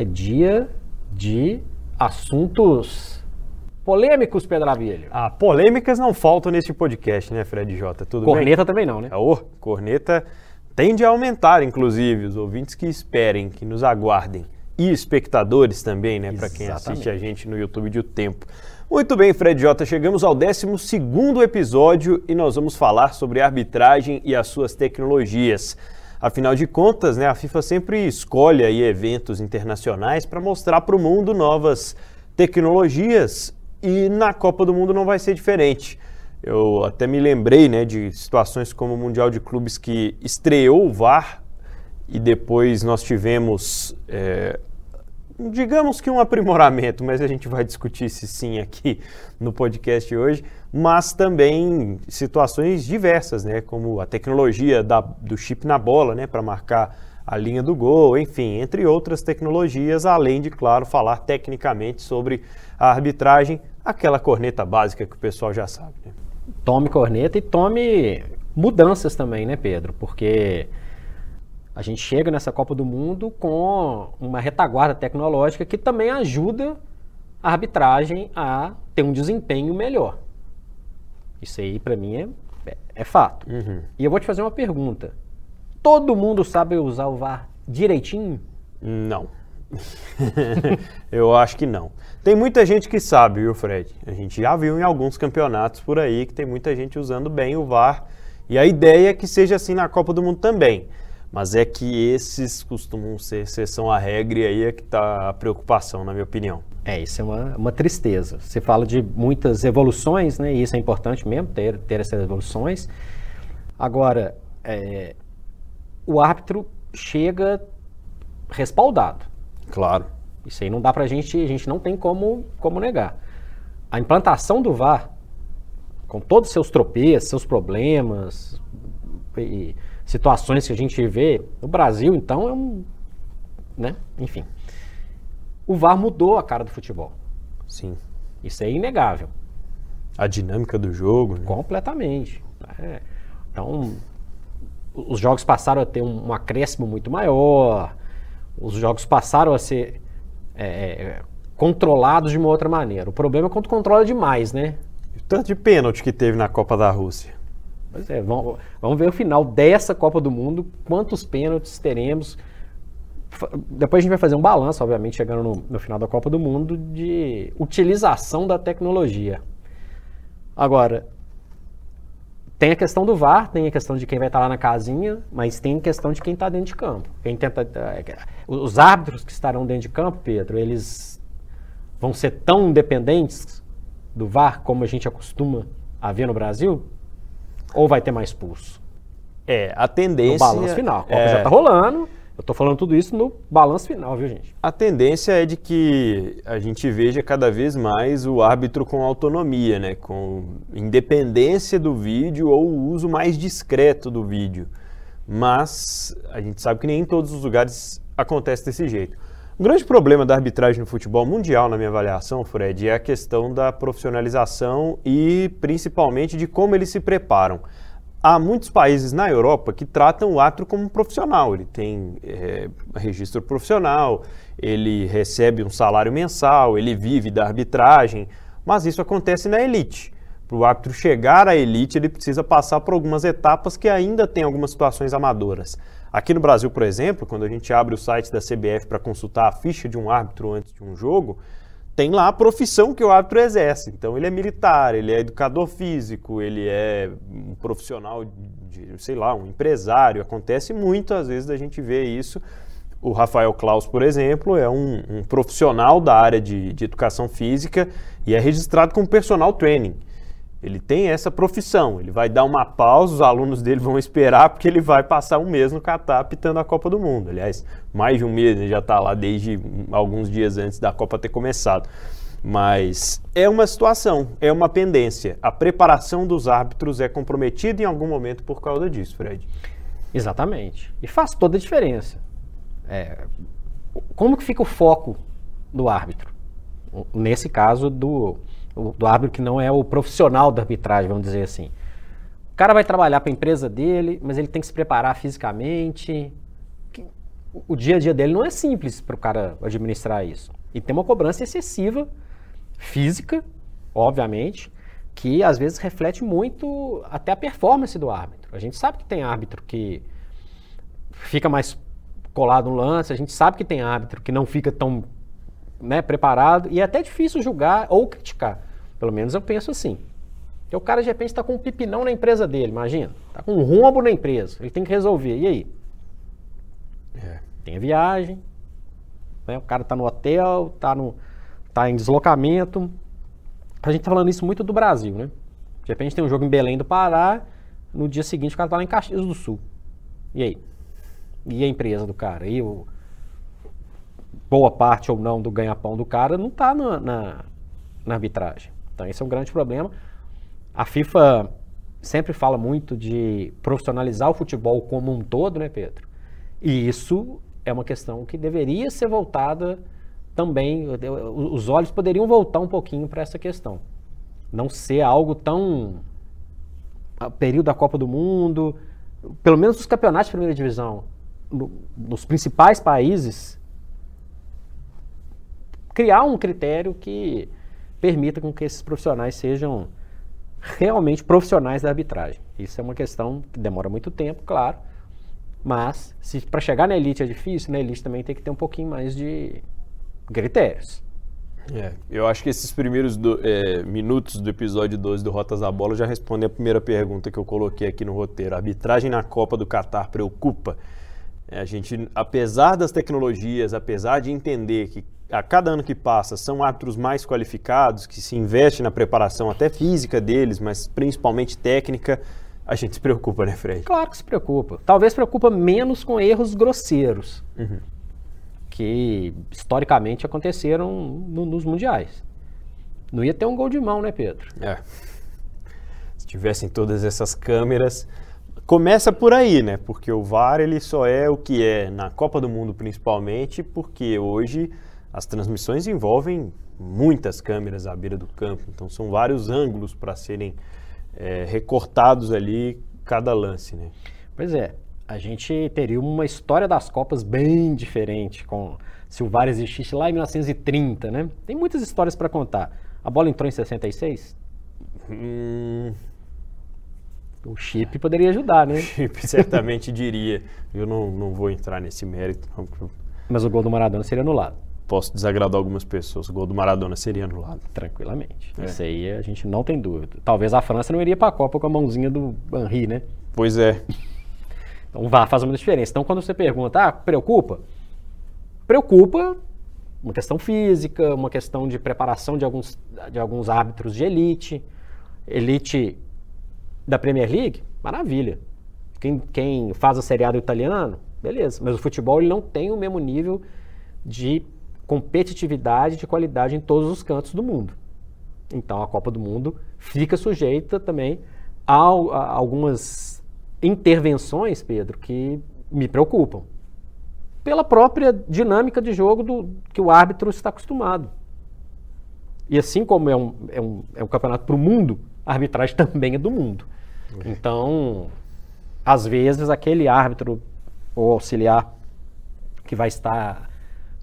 é dia de assuntos polêmicos, Pedro Avilho. Ah, polêmicas não faltam neste podcast, né, Fred J? Tudo corneta bem? também não, né? Oh, corneta tende a aumentar, inclusive, os ouvintes que esperem, que nos aguardem. E espectadores também, né, para quem assiste a gente no YouTube de O Tempo. Muito bem, Fred J, chegamos ao 12 episódio e nós vamos falar sobre arbitragem e as suas tecnologias. Afinal de contas, né, a FIFA sempre escolhe aí eventos internacionais para mostrar para o mundo novas tecnologias e na Copa do Mundo não vai ser diferente. Eu até me lembrei né, de situações como o Mundial de Clubes que estreou o VAR e depois nós tivemos é, digamos que um aprimoramento, mas a gente vai discutir se sim aqui no podcast hoje, mas também situações diversas, né, como a tecnologia da, do chip na bola, né, para marcar a linha do gol, enfim, entre outras tecnologias, além de, claro, falar tecnicamente sobre a arbitragem, aquela corneta básica que o pessoal já sabe. Né? Tome corneta e tome mudanças também, né, Pedro? Porque a gente chega nessa Copa do Mundo com uma retaguarda tecnológica que também ajuda a arbitragem a ter um desempenho melhor. Isso aí, para mim, é, é, é fato. Uhum. E eu vou te fazer uma pergunta. Todo mundo sabe usar o VAR direitinho? Não. eu acho que não. Tem muita gente que sabe, viu, Fred? A gente já viu em alguns campeonatos por aí que tem muita gente usando bem o VAR. E a ideia é que seja assim na Copa do Mundo também. Mas é que esses costumam ser exceção à regra e aí é que está a preocupação, na minha opinião. É, isso é uma, uma tristeza. Você fala de muitas evoluções, né? E isso é importante mesmo, ter, ter essas evoluções. Agora, é, o árbitro chega respaldado. Claro. Isso aí não dá pra gente, a gente não tem como, como negar. A implantação do VAR, com todos os seus tropeços, seus problemas, e, situações que a gente vê no Brasil, então é um. Né? Enfim. O VAR mudou a cara do futebol. Sim. Isso é inegável. A dinâmica do jogo. Né? Completamente. É. Então, os jogos passaram a ter um, um, acréscimo muito maior, os jogos passaram a ser é, é, controlados de uma outra maneira. O problema é quando controla demais, né? O tanto de pênalti que teve na Copa da Rússia. Pois é, vamos, vamos ver o final dessa Copa do Mundo, quantos pênaltis teremos. Depois a gente vai fazer um balanço, obviamente, chegando no, no final da Copa do Mundo, de utilização da tecnologia. Agora, tem a questão do VAR, tem a questão de quem vai estar lá na casinha, mas tem a questão de quem está dentro de campo. Quem tenta, é, os árbitros que estarão dentro de campo, Pedro, eles vão ser tão independentes do VAR como a gente acostuma a ver no Brasil? Ou vai ter mais pulso? É, a tendência. No balanço final. A Copa é... já tá rolando. Eu tô falando tudo isso no balanço final, viu, gente? A tendência é de que a gente veja cada vez mais o árbitro com autonomia, né? Com independência do vídeo ou o uso mais discreto do vídeo. Mas a gente sabe que nem em todos os lugares acontece desse jeito. O grande problema da arbitragem no futebol mundial, na minha avaliação, Fred, é a questão da profissionalização e principalmente de como eles se preparam. Há muitos países na Europa que tratam o árbitro como um profissional. Ele tem é, registro profissional, ele recebe um salário mensal, ele vive da arbitragem, mas isso acontece na elite. Para o árbitro chegar à elite, ele precisa passar por algumas etapas que ainda tem algumas situações amadoras. Aqui no Brasil, por exemplo, quando a gente abre o site da CBF para consultar a ficha de um árbitro antes de um jogo, tem lá a profissão que o árbitro exerce. Então ele é militar, ele é educador físico, ele é um profissional de, sei lá, um empresário. Acontece muito às vezes da gente ver isso. O Rafael Klaus, por exemplo, é um, um profissional da área de, de educação física e é registrado como personal training. Ele tem essa profissão, ele vai dar uma pausa, os alunos dele vão esperar, porque ele vai passar um mês no Catar pitando a Copa do Mundo. Aliás, mais de um mês, ele já está lá desde alguns dias antes da Copa ter começado. Mas é uma situação, é uma pendência. A preparação dos árbitros é comprometida em algum momento por causa disso, Fred. Exatamente. E faz toda a diferença. É, como que fica o foco do árbitro? Nesse caso do do árbitro que não é o profissional da arbitragem, vamos dizer assim. O cara vai trabalhar para a empresa dele, mas ele tem que se preparar fisicamente. o dia a dia dele não é simples para o cara administrar isso. E tem uma cobrança excessiva, física, obviamente, que às vezes reflete muito até a performance do árbitro. A gente sabe que tem árbitro que fica mais colado no lance, a gente sabe que tem árbitro que não fica tão né, preparado, e é até difícil julgar ou criticar. Pelo menos eu penso assim. Porque o cara de repente está com um pipinão na empresa dele, imagina. Está com um rombo na empresa, ele tem que resolver. E aí? É. Tem a viagem, né, o cara está no hotel, está tá em deslocamento. A gente está falando isso muito do Brasil, né? De repente tem um jogo em Belém do Pará, no dia seguinte o cara está lá em Caxias do Sul. E aí? E a empresa do cara? E o, boa parte ou não do ganha-pão do cara não está na, na, na arbitragem. Então esse é um grande problema. A FIFA sempre fala muito de profissionalizar o futebol como um todo, né, Pedro? E isso é uma questão que deveria ser voltada também, os olhos poderiam voltar um pouquinho para essa questão. Não ser algo tão. período da Copa do Mundo, pelo menos os campeonatos de primeira divisão, no, nos principais países, criar um critério que permita com que esses profissionais sejam realmente profissionais da arbitragem. Isso é uma questão que demora muito tempo, claro, mas se para chegar na elite é difícil, na elite também tem que ter um pouquinho mais de critérios. É, eu acho que esses primeiros do, é, minutos do episódio 12 do Rotas da Bola já respondem a primeira pergunta que eu coloquei aqui no roteiro. A arbitragem na Copa do Catar preocupa? É, a gente, apesar das tecnologias, apesar de entender que a cada ano que passa são árbitros mais qualificados, que se investe na preparação até física deles, mas principalmente técnica, a gente se preocupa, né, Fred? Claro que se preocupa. Talvez preocupa menos com erros grosseiros, uhum. que historicamente aconteceram no, nos mundiais. Não ia ter um gol de mão, né, Pedro? É. Se tivessem todas essas câmeras, começa por aí, né? Porque o VAR ele só é o que é na Copa do Mundo principalmente, porque hoje as transmissões envolvem muitas câmeras à beira do campo, então são vários ângulos para serem é, recortados ali cada lance, né? Pois é, a gente teria uma história das Copas bem diferente com se o VAR existisse lá em 1930, né? Tem muitas histórias para contar. A bola entrou em 66? Hum... O chip poderia ajudar, né? O chip certamente diria. Eu não, não vou entrar nesse mérito. Mas o gol do Maradona seria anulado posso desagradar algumas pessoas. O gol do Maradona seria anulado. Tranquilamente. É. Isso aí a gente não tem dúvida. Talvez a França não iria para a Copa com a mãozinha do Henri, né? Pois é. Então vá, faz uma diferença. Então quando você pergunta, ah, preocupa? Preocupa uma questão física, uma questão de preparação de alguns, de alguns árbitros de elite. Elite da Premier League, maravilha. Quem, quem faz a seriado italiano, beleza. Mas o futebol ele não tem o mesmo nível de competitividade de qualidade em todos os cantos do mundo. Então a Copa do Mundo fica sujeita também a, a algumas intervenções, Pedro, que me preocupam. Pela própria dinâmica de jogo do, que o árbitro está acostumado. E assim como é um, é um, é um campeonato para o mundo, a arbitragem também é do mundo. Então, às vezes, aquele árbitro ou auxiliar que vai estar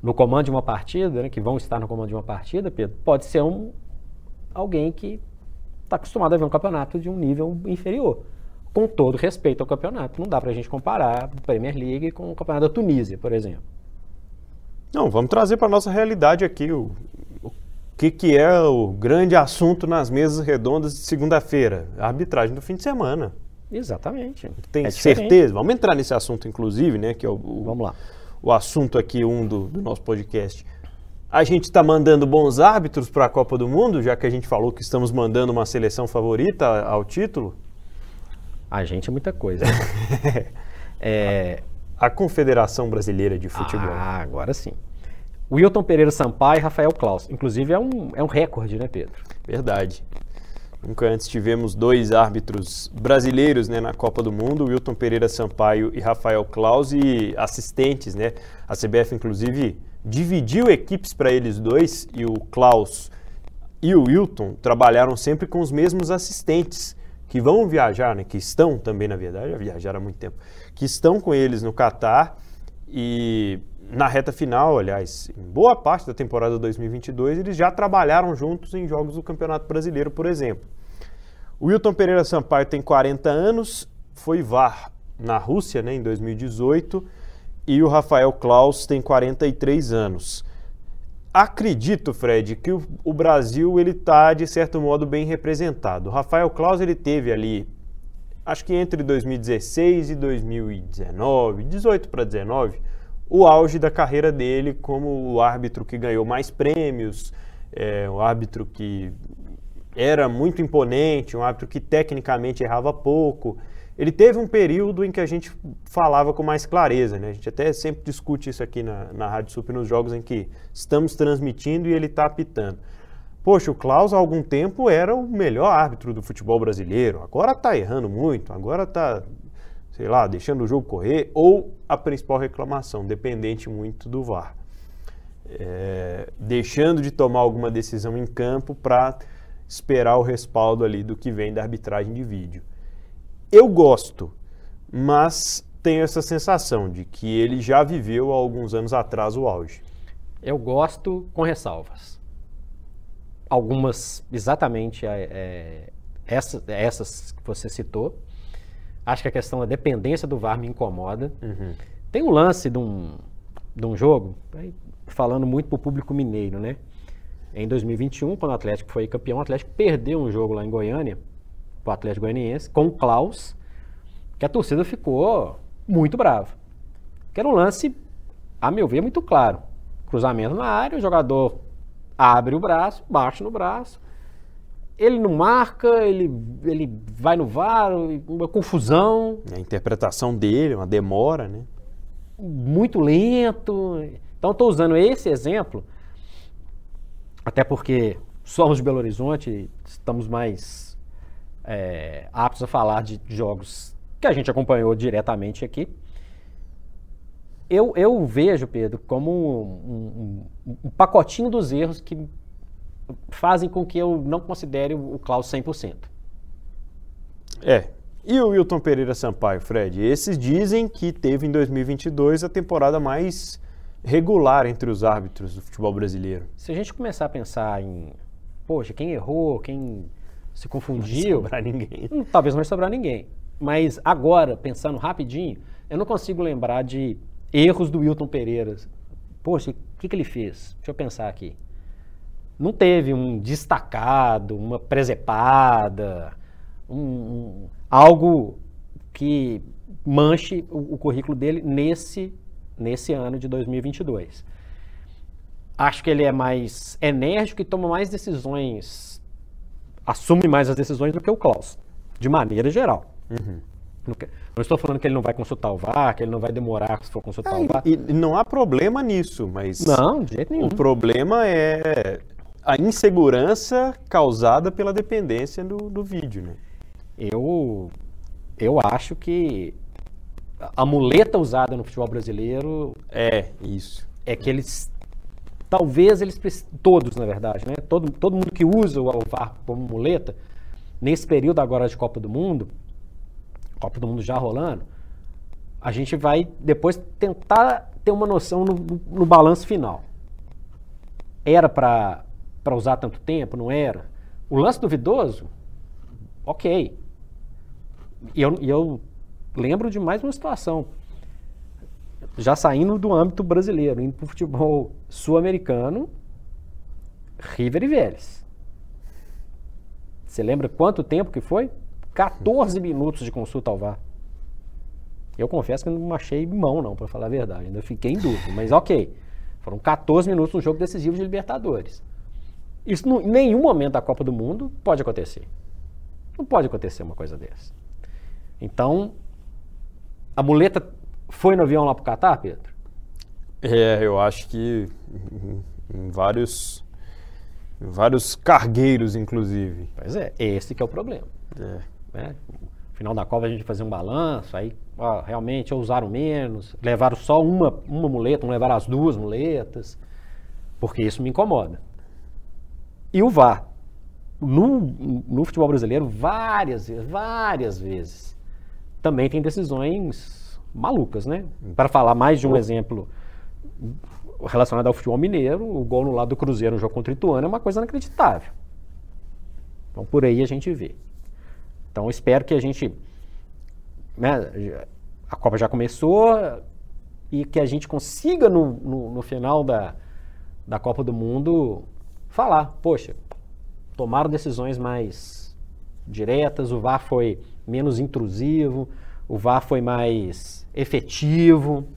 no comando de uma partida, né, que vão estar no comando de uma partida, Pedro, pode ser um, alguém que está acostumado a ver um campeonato de um nível inferior. Com todo respeito ao campeonato. Não dá para a gente comparar a Premier League com o campeonato da Tunísia, por exemplo. Não, vamos trazer para a nossa realidade aqui o, o que, que é o grande assunto nas mesas redondas de segunda-feira. A arbitragem do fim de semana. Exatamente. Tem é certeza? Vamos entrar nesse assunto, inclusive, né? Que é o, o, vamos lá o assunto aqui, um do, do nosso podcast. A gente está mandando bons árbitros para a Copa do Mundo, já que a gente falou que estamos mandando uma seleção favorita ao título? A gente é muita coisa. é... A Confederação Brasileira de Futebol. Ah, agora sim. Wilton Pereira Sampaio e Rafael Klaus. Inclusive é um, é um recorde, né, Pedro? Verdade. Nunca antes tivemos dois árbitros brasileiros né, na Copa do Mundo, Wilton Pereira Sampaio e Rafael Claus, e assistentes. Né? A CBF, inclusive, dividiu equipes para eles dois, e o Klaus e o Wilton trabalharam sempre com os mesmos assistentes, que vão viajar, né, que estão também, na verdade, já viajaram há muito tempo, que estão com eles no Catar E na reta final, aliás, em boa parte da temporada 2022, eles já trabalharam juntos em jogos do Campeonato Brasileiro, por exemplo. O Wilton Pereira Sampaio tem 40 anos, foi VAR na Rússia né, em 2018 e o Rafael Klaus tem 43 anos. Acredito, Fred, que o, Brasil ele está de certo modo bem representado. O Rafael Klaus ele teve ali, acho que entre 2016 e 2019, 18 para 19, o auge da carreira dele como o árbitro que ganhou mais prêmios, é, o árbitro que era muito imponente, um árbitro que tecnicamente errava pouco. Ele teve um período em que a gente falava com mais clareza, né? A gente até sempre discute isso aqui na, na Rádio Super nos jogos em que estamos transmitindo e ele está apitando. Poxa, o Klaus há algum tempo era o melhor árbitro do futebol brasileiro, agora está errando muito, agora está, sei lá, deixando o jogo correr, ou a principal reclamação, dependente muito do VAR. É, deixando de tomar alguma decisão em campo para esperar o respaldo ali do que vem da arbitragem de vídeo. Eu gosto, mas tenho essa sensação de que ele já viveu há alguns anos atrás o auge. Eu gosto com ressalvas. Algumas, exatamente é, é essas, que você citou. Acho que a questão da dependência do VAR me incomoda. Uhum. Tem um lance de um, de um jogo, falando muito para o público mineiro, né? Em 2021, quando o Atlético foi campeão, o Atlético perdeu um jogo lá em Goiânia o Atlético Goianiense, com o Klaus, que a torcida ficou muito brava. Que era um lance, a meu ver, muito claro. Cruzamento na área, o jogador abre o braço, bate no braço, ele não marca, ele, ele vai no VAR, uma confusão. A interpretação dele, uma demora, né? Muito lento. Então, estou usando esse exemplo, até porque somos de Belo Horizonte, estamos mais é, aptos a falar de jogos que a gente acompanhou diretamente aqui. Eu, eu vejo, Pedro, como um, um, um, pacotinho dos erros que fazem com que eu não considere o Klaus 100%. É. E o Wilton Pereira Sampaio, Fred? Esses dizem que teve em 2022 a temporada mais regular entre os árbitros do futebol brasileiro. Se a gente começar a pensar em, poxa, quem errou, quem se confundiu. Não vai sobrar ninguém. Hum, talvez não vai sobrar ninguém. Mas agora, pensando rapidinho, eu não consigo lembrar de erros do Wilton Pereira. Poxa, o que, que ele fez? Deixa eu pensar aqui. Não teve um destacado, uma presepada, um, um, algo que manche o, o currículo dele nesse, nesse ano de 2022. Acho que ele é mais enérgico e toma mais decisões assume mais as decisões do que o Klaus, de maneira geral. Uhum. Não estou falando que ele não vai consultar o VAR, que ele não vai demorar se for consultar é, o VAR. E não há problema nisso, mas. Não, de jeito nenhum. O problema é a insegurança causada pela dependência do, do vídeo, né? Eu, eu acho que a muleta usada no futebol brasileiro. É, isso. É que eles Talvez eles todos, na verdade, né? Todo, todo mundo que usa o VAR como muleta, nesse período agora de Copa do Mundo, Copa do Mundo já rolando, a gente vai depois tentar ter uma noção no, no, no balanço final. Era para usar tanto tempo? Não era? O lance duvidoso? Ok. E eu, eu lembro de mais uma situação já saindo do âmbito brasileiro, indo para o futebol sul-americano, River e Vélez. Você lembra quanto tempo que foi? 14 minutos de consulta ao VAR. Eu confesso que não achei mão, não, para falar a verdade. Ainda fiquei em dúvida, mas ok. Foram 14 minutos no jogo decisivo de Libertadores. Isso em nenhum momento da Copa do Mundo pode acontecer. Não pode acontecer uma coisa dessa. Então, a muleta foi no avião lá para o Catar, Pedro? É, eu acho que em vários, em vários cargueiros, inclusive. Pois é, esse que é o problema. É. Né? No final da Copa a gente fazia um balanço, aí ó, realmente usaram menos, levaram só uma, uma muleta, não levaram as duas muletas, porque isso me incomoda. E o VAR, no, no futebol brasileiro, várias vezes, várias vezes, também tem decisões malucas, né? Para falar mais de um exemplo relacionado ao futebol mineiro, o gol no lado do Cruzeiro no jogo contra o Ituano é uma coisa inacreditável. Então por aí a gente vê. Então espero que a gente. Né, a Copa já começou e que a gente consiga no, no, no final da, da Copa do Mundo falar, poxa, tomaram decisões mais diretas, o VAR foi menos intrusivo, o VAR foi mais efetivo,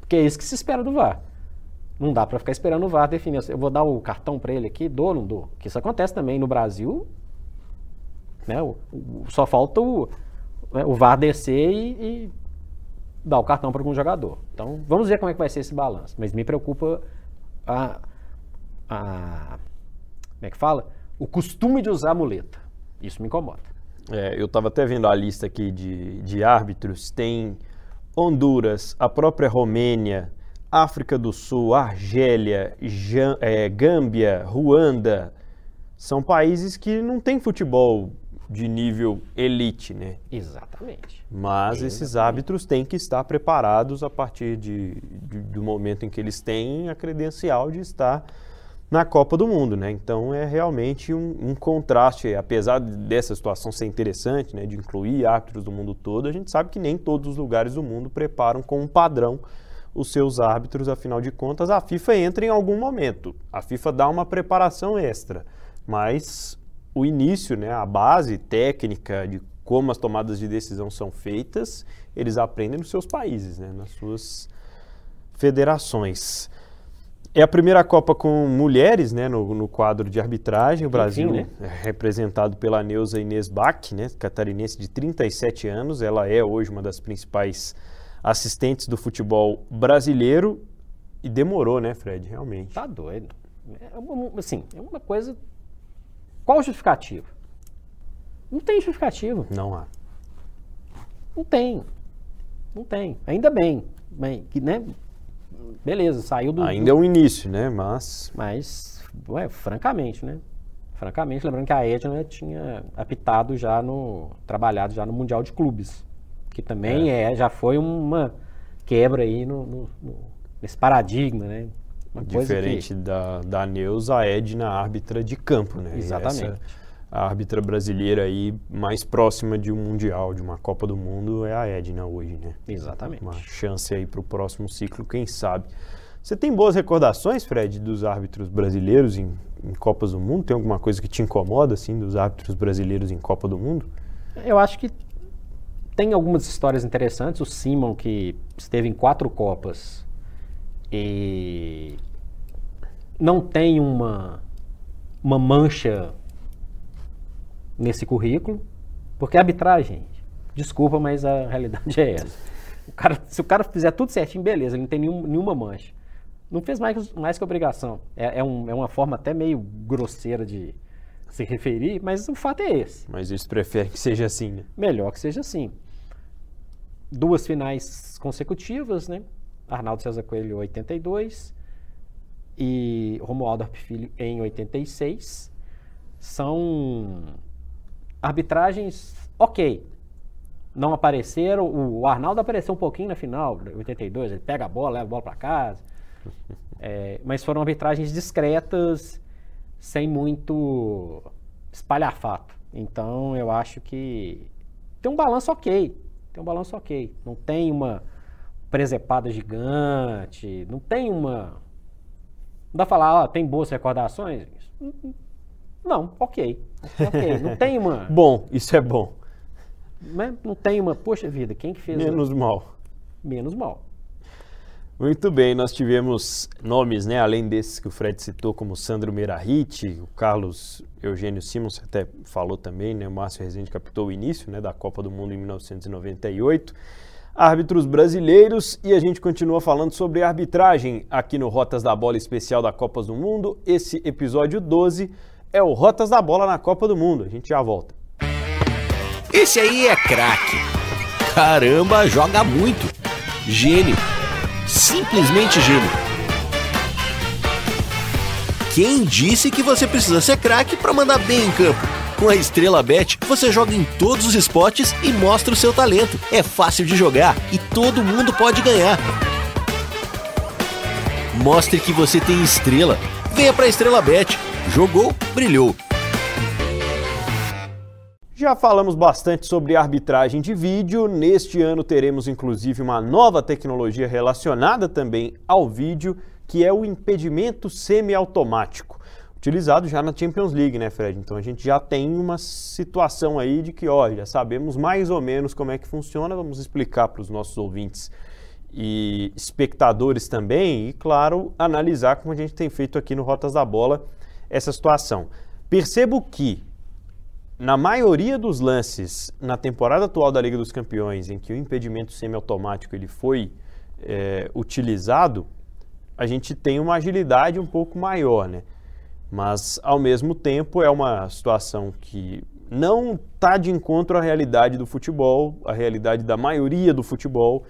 porque é isso que se espera do VAR. Não dá para ficar esperando o VAR definir. Eu vou dar o cartão para ele aqui, dou ou não dou? Que isso acontece também no Brasil. Né? O, o, só falta o, né, o VAR descer e, e dar o cartão para algum jogador. Então, vamos ver como é que vai ser esse balanço. Mas me preocupa a, a como é que fala? O costume de usar muleta. Isso me incomoda. É, eu estava até vendo a lista aqui de, de árbitros. Tem Honduras, a própria Romênia, África do Sul, Argélia, é, Gâmbia, Ruanda. São países que não têm futebol de nível elite, né? Exatamente. Mas Exatamente. esses árbitros têm que estar preparados a partir de, de, do momento em que eles têm a credencial de estar na Copa do Mundo, né? Então é realmente um, um, contraste, apesar dessa situação ser interessante, né, de incluir árbitros do mundo todo, a gente sabe que nem todos os lugares do mundo preparam com um padrão os seus árbitros, afinal de contas, a FIFA entra em algum momento. A FIFA dá uma preparação extra, mas o início, né, a base técnica de como as tomadas de decisão são feitas, eles aprendem nos seus países, né, nas suas federações. É a primeira Copa com mulheres né, no, no quadro de arbitragem. O Brasil Enfim, né? é representado pela Neuza Inês Bach, né, catarinense de 37 anos. Ela é hoje uma das principais assistentes do futebol brasileiro. E demorou, né, Fred? Realmente. Tá doido. É uma, assim, é uma coisa. Qual justificativa? Não tem justificativa. Não há. Não tem. Não tem. Ainda bem. bem que, né, beleza, saiu do. Ainda do... é um início, né? Mas. Mas, ué, francamente, né? Francamente, lembrando que a Edna tinha apitado já no. trabalhado já no Mundial de Clubes. Que também é, é já foi uma quebra aí no, no, no nesse paradigma, né? Diferente que... da, da Neuza, a Edna árbitra de campo, né? Exatamente. Essa, a árbitra brasileira aí mais próxima de um mundial, de uma Copa do Mundo é a Edna hoje, né? Exatamente. Uma chance aí para o próximo ciclo, quem sabe. Você tem boas recordações, Fred, dos árbitros brasileiros em, em, Copas do Mundo? Tem alguma coisa que te incomoda, assim, dos árbitros brasileiros em Copa do Mundo? Eu acho que tem algumas histórias interessantes. O Simon, que esteve em quatro Copas e não tem uma, uma mancha nesse currículo, porque a arbitragem, desculpa, mas a realidade é essa. O cara, se o cara fizer tudo certinho, beleza, ele não tem nenhum, nenhuma mancha não fez mais, mais que obrigação. É, é, um, é uma forma até meio grosseira de se referir, mas o fato é esse. Mas eles preferem que seja assim, né? Melhor que seja assim. Duas finais consecutivas, né? Arnaldo César Coelho, 82, e Romualdo Arp Filho, em 86. São arbitragens ok. Não apareceram. O Arnaldo apareceu um pouquinho na final, 82. Ele pega a bola, leva a bola para casa é, mas foram arbitragens discretas, sem muito espalhafato. Então eu acho que tem um balanço ok. Tem um balanço ok. Não tem uma presepada gigante, não tem uma. Não dá pra falar, ó, tem boas recordações? Não, ok. Ok. Não tem uma. bom, isso é bom. Né? Não tem uma, poxa vida, quem que fez. Menos mal. Menos mal. Muito bem, nós tivemos nomes, né, além desses que o Fred citou, como Sandro Merahit, o Carlos Eugênio Simons até falou também, né, o Márcio Rezende captou o início né, da Copa do Mundo em 1998. Árbitros brasileiros e a gente continua falando sobre arbitragem aqui no Rotas da Bola especial da Copa do Mundo. Esse episódio 12 é o Rotas da Bola na Copa do Mundo. A gente já volta. Esse aí é craque. Caramba, joga muito. Gênio simplesmente gênio. Quem disse que você precisa ser craque para mandar bem em campo? Com a Estrela Bet, você joga em todos os esportes e mostra o seu talento. É fácil de jogar e todo mundo pode ganhar. Mostre que você tem estrela. Venha para a Estrela Bet. Jogou, brilhou. Já falamos bastante sobre arbitragem de vídeo. Neste ano teremos inclusive uma nova tecnologia relacionada também ao vídeo, que é o impedimento semiautomático, utilizado já na Champions League, né, Fred? Então a gente já tem uma situação aí de que, ó, já sabemos mais ou menos como é que funciona, vamos explicar para os nossos ouvintes e espectadores também, e claro, analisar como a gente tem feito aqui no Rotas da Bola essa situação. Percebo que na maioria dos lances na temporada atual da Liga dos Campeões, em que o impedimento semiautomático ele foi é, utilizado, a gente tem uma agilidade um pouco maior, né? Mas ao mesmo tempo é uma situação que não está de encontro à realidade do futebol, à realidade da maioria do futebol,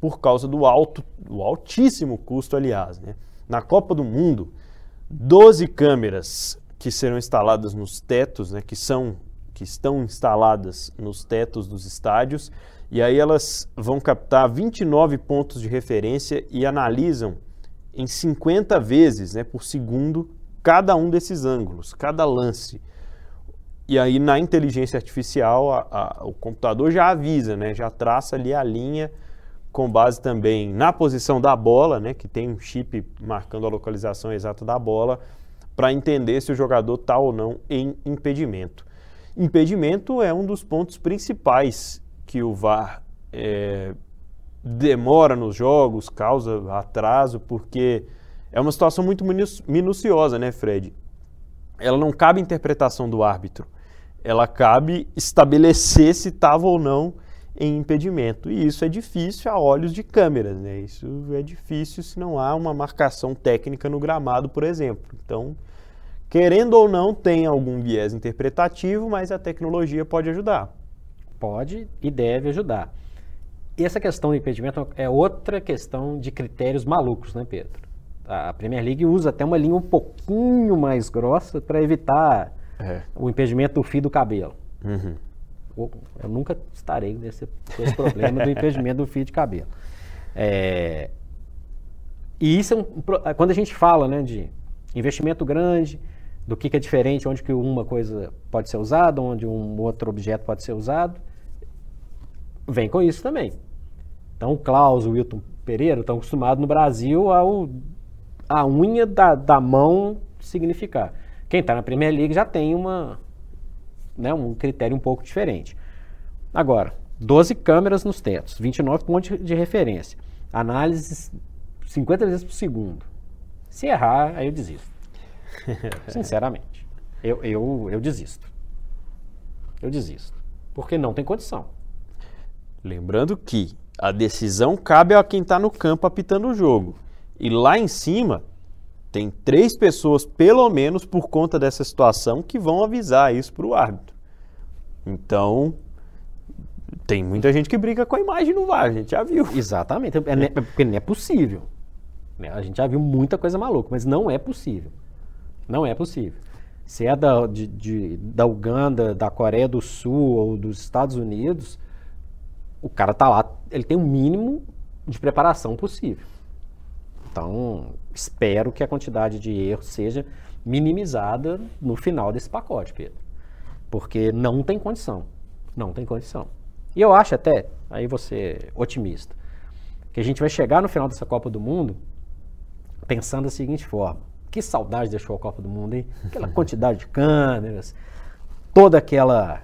por causa do alto, do altíssimo custo, aliás, né? Na Copa do Mundo, 12 câmeras que serão instaladas nos tetos, né, que são que estão instaladas nos tetos dos estádios, e aí elas vão captar 29 pontos de referência e analisam em 50 vezes né, por segundo cada um desses ângulos, cada lance. E aí na inteligência artificial a, a, o computador já avisa, né, já traça ali a linha com base também na posição da bola, né, que tem um chip marcando a localização exata da bola, para entender se o jogador está ou não em impedimento. Impedimento é um dos pontos principais que o VAR é, demora nos jogos, causa atraso, porque é uma situação muito minuciosa, né, Fred? Ela não cabe interpretação do árbitro, ela cabe estabelecer se estava ou não em impedimento. E isso é difícil a olhos de câmeras, né? Isso é difícil se não há uma marcação técnica no gramado, por exemplo. Então, Querendo ou não, tem algum viés interpretativo, mas a tecnologia pode ajudar. Pode e deve ajudar. E essa questão do impedimento é outra questão de critérios malucos, né, Pedro? A Premier League usa até uma linha um pouquinho mais grossa para evitar é. o impedimento do fio do cabelo. Uhum. Eu nunca estarei nesse, nesse problema do impedimento do fio de cabelo. É, e isso é um, quando a gente fala né, de investimento grande, do que, que é diferente, onde que uma coisa pode ser usada, onde um outro objeto pode ser usado, vem com isso também. Então, o Klaus, o Wilton Pereira estão acostumados no Brasil ao a unha da, da mão significar. Quem está na Premier League já tem uma, né, um critério um pouco diferente. Agora, 12 câmeras nos tetos, 29 pontos de referência, análises 50 vezes por segundo. Se errar, aí eu desisto. Sinceramente. Eu, eu, eu desisto. Eu desisto. Porque não tem condição. Lembrando que a decisão cabe a quem está no campo apitando o jogo. E lá em cima, tem três pessoas, pelo menos por conta dessa situação, que vão avisar isso para o árbitro. Então, tem muita gente que briga com a imagem no VAR, a gente já viu. Exatamente, é, é, porque não é possível. Né? A gente já viu muita coisa maluca, mas não é possível. Não é possível. Se é da, de, de, da Uganda, da Coreia do Sul ou dos Estados Unidos, o cara tá lá, ele tem o mínimo de preparação possível. Então, espero que a quantidade de erros seja minimizada no final desse pacote, Pedro. Porque não tem condição. Não tem condição. E eu acho até, aí você otimista, que a gente vai chegar no final dessa Copa do Mundo pensando da seguinte forma: que saudade deixou a Copa do Mundo, hein? Aquela quantidade de câmeras, toda aquela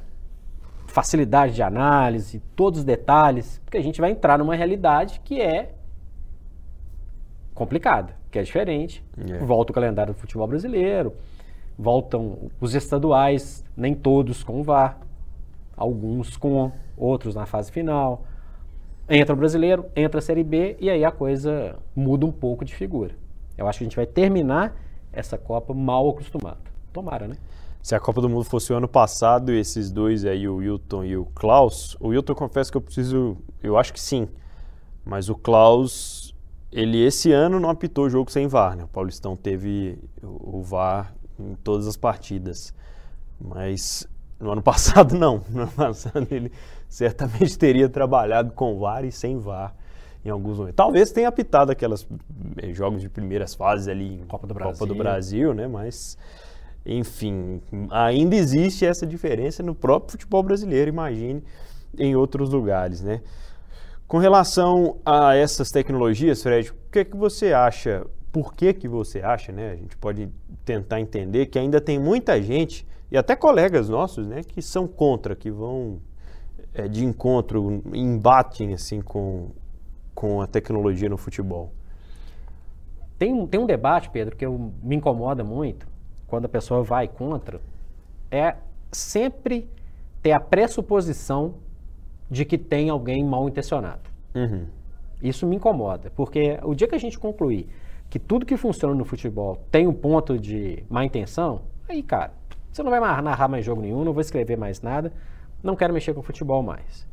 facilidade de análise, todos os detalhes, porque a gente vai entrar numa realidade que é complicada, que é diferente. Yeah. É. Volta o calendário do futebol brasileiro, voltam os estaduais, nem todos com o VAR, alguns com, outros na fase final. Entra o brasileiro, entra a Série B e aí a coisa muda um pouco de figura. Eu acho que a gente vai terminar essa Copa mal acostumado. Tomara, né? Se a Copa do Mundo fosse o ano passado, esses dois aí, o Wilton e o Klaus, o Wilton confesso que eu preciso, eu acho que sim, mas o Klaus, ele esse ano não apitou o jogo sem VAR, né? O Paulistão teve o VAR em todas as partidas, mas No ano passado, não. No ano passado, ele certamente teria trabalhado com VAR e sem VAR em alguns momentos. Talvez tenha apitado aquelas eh, jogos de primeiras fases ali em Copa do Copa do Brasil. Brasil, né? Mas, enfim, ainda existe essa diferença no próprio futebol brasileiro, imagine, em outros lugares, né? Com relação a essas tecnologias, Fred, o que, é que você acha? Por que, que você acha, né? A gente pode tentar entender que ainda tem muita gente, e até colegas nossos, né, que são contra, que vão é, de encontro, embatem assim com, com a tecnologia no futebol. Tem, um- tem um debate, Pedro, que eu, me incomoda muito quando a pessoa vai contra, é sempre ter a pressuposição de que tem alguém mal intencionado. Uhum. Isso me incomoda, porque o dia que a gente concluir que tudo que funciona no futebol tem um ponto de má intenção, aí, cara, você não vai narrar mais jogo nenhum, não vou escrever mais nada, não quero mexer com futebol mais.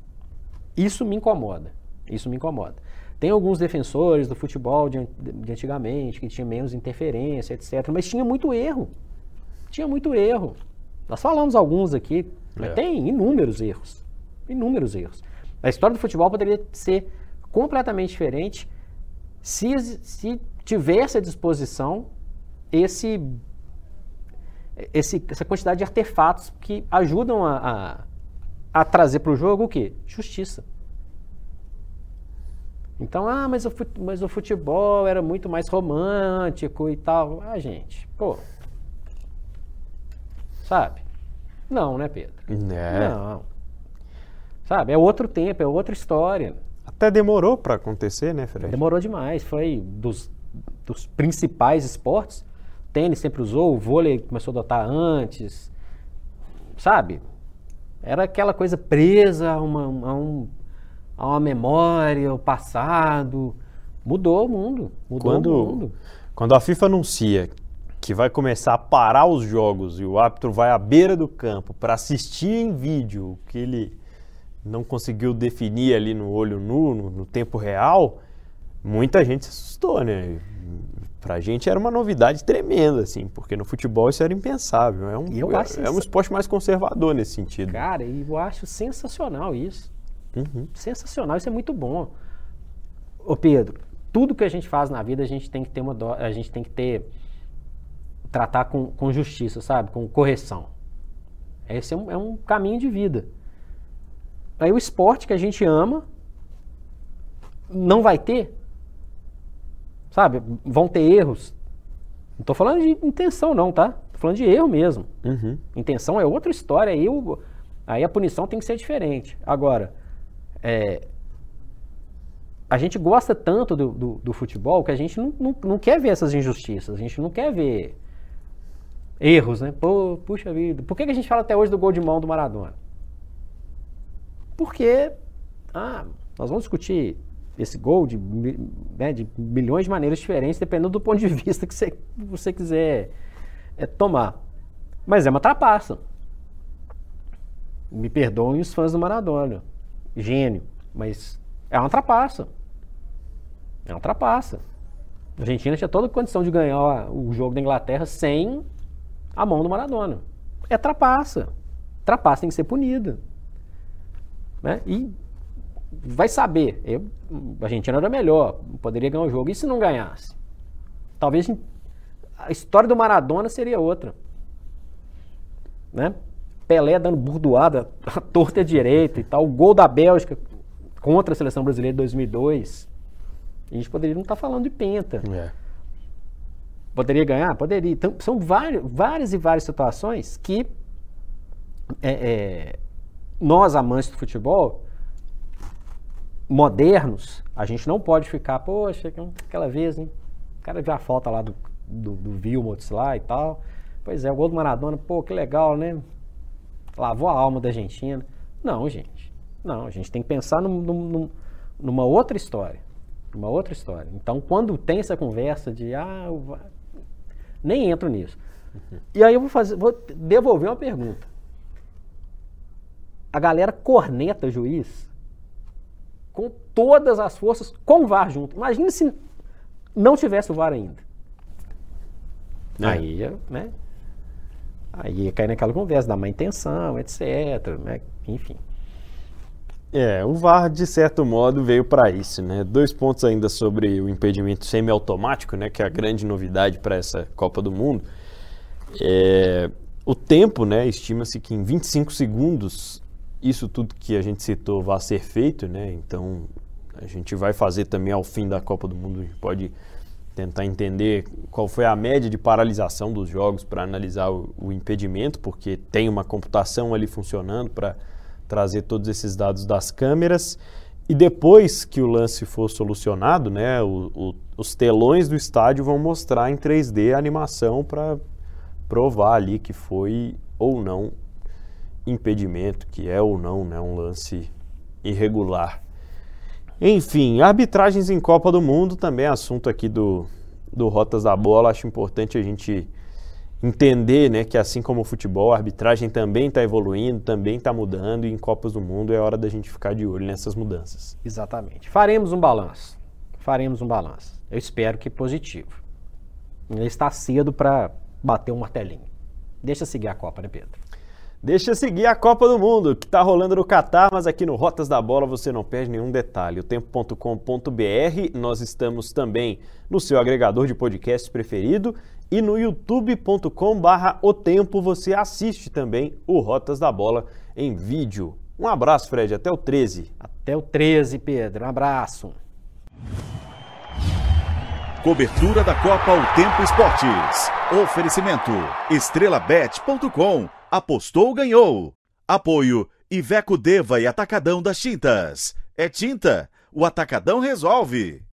Isso me incomoda. Isso me incomoda. Tem alguns defensores do futebol de, de antigamente que tinha menos interferência, etc. Mas tinha muito erro. Tinha muito erro. Nós falamos alguns aqui, mas É. tem inúmeros erros. Inúmeros erros. A história do futebol poderia ser completamente diferente se, se tivesse à disposição esse, esse- essa quantidade de artefatos que ajudam a, a, a trazer para o jogo o quê? Justiça. Então, ah, mas o, mas o futebol era muito mais romântico e tal. Ah, gente, pô. Sabe? Não, né, Pedro? É. Não. Sabe? É outro tempo, é outra história. Até demorou para acontecer, né, Fred? Demorou demais. Foi dos, dos principais esportes. Tênis sempre usou, o vôlei começou a adotar antes. Sabe? Era aquela coisa presa a uma, a um- a uma memória, ao passado. Mudou o mundo. Mudou o Quando, mundo. quando a FIFA anuncia que vai começar a parar os jogos e o árbitro vai à beira do campo para assistir em vídeo o que ele não conseguiu definir ali no olho nu, no, no tempo real, muita gente se assustou, né? Pra gente era uma novidade tremenda, assim, porque no futebol isso era impensável. É um, é, é um esporte mais conservador nesse sentido. Cara, e eu acho sensacional isso. Uhum. Sensacional, isso é muito bom. Ô Pedro, tudo que a gente faz na vida a gente tem que ter uma dó- a gente tem que ter tratar com, com justiça, sabe? Com correção. Esse é um, é um caminho de vida. Aí o esporte que a gente ama não vai ter, sabe? Vão ter erros. Não tô falando de intenção não, tá? Tô falando de erro mesmo. Uhum. Intenção é outra história, aí, o- aí a punição tem que ser diferente. Agora, é, a gente gosta tanto do, do- do futebol que a gente não, não, não quer ver essas injustiças, a gente não quer ver erros, né? Pô, puxa vida, por que, que a gente fala até hoje do gol de mão do Maradona? Porque, ah, nós vamos discutir esse gol de, né, de milhões de maneiras diferentes, dependendo do ponto de vista que você, você quiser é, tomar. Mas é uma trapaça. Me perdoem os fãs do Maradona. Gênio. Mas é uma trapaça. É uma trapaça. A Argentina tinha toda a condição de ganhar o jogo da Inglaterra sem a mão do Maradona. É trapaça. Trapaça tem que ser punida. Né? E vai saber. Eu, a Argentina era melhor, poderia ganhar o jogo. E se não ganhasse? Talvez a história do Maradona seria outra. Né? Pelé dando burdoada à torta direita e tal. O gol da Bélgica contra a seleção brasileira de 2002. A gente poderia não estar falando de penta. É. Poderia ganhar? Poderia. Então, são várias, várias e várias situações que é, é, nós, amantes do futebol, modernos, a gente não pode ficar, poxa, aquela vez, hein? O cara viu a falta lá do, do, do Vilmots lá e tal. Pois é, o gol do Maradona, pô, que legal, né? Lavou a alma da Argentina. Não, gente. Não, a gente tem que pensar num- num- num- numa outra história. Uma outra história. Então, quando tem essa conversa de, ah, nem entro nisso. E aí eu vou fazer, vou devolver uma pergunta. A galera corneta juiz com todas as forças, com o VAR junto. Imagina se não tivesse o VAR ainda. É. Aí, né? Aí ia cair naquela conversa da má intenção, etc. Né? Enfim. É, o VAR, de certo modo, veio para isso, né? Dois pontos ainda sobre o impedimento semiautomático, né? Que é a grande novidade para essa Copa do Mundo. É, o tempo, né? Estima-se que em 25 segundos isso tudo que a gente citou vai ser feito, né? Então a gente vai fazer também ao fim da Copa do Mundo, a gente pode tentar entender qual foi a média de paralisação dos jogos para analisar o, o, impedimento, porque tem uma computação ali funcionando para trazer todos esses dados das câmeras. E depois que o lance for solucionado, né, o, o, os telões do estádio vão mostrar em 3D a animação para provar ali que foi ou não impedimento, que é ou não né, um lance irregular. Enfim, arbitragens em Copa do Mundo também é assunto aqui do, do Rotas da Bola. Acho importante a gente entender né, que assim como o futebol, a arbitragem também está evoluindo, também está mudando e em Copas do Mundo é hora da gente ficar de olho nessas mudanças. Exatamente. Faremos um balanço. Faremos um balanço. Eu espero que positivo. Está cedo para bater um martelinho. Deixa seguir a Copa, né, Pedro? Deixa seguir a Copa do Mundo, que está rolando no Catar, mas aqui no Rotas da Bola você não perde nenhum detalhe. O tempo.com.br, nós estamos também no seu agregador de podcast preferido e no youtube.com/barra o tempo você assiste também o Rotas da Bola em vídeo. Um abraço, Fred, até o 13. Até o 13, Pedro. Um abraço. Cobertura da Copa O Tempo Esportes. Oferecimento estrelabet.com Apostou, ganhou. Apoio Iveco Deva e Atacadão das Tintas. É tinta, o Atacadão resolve.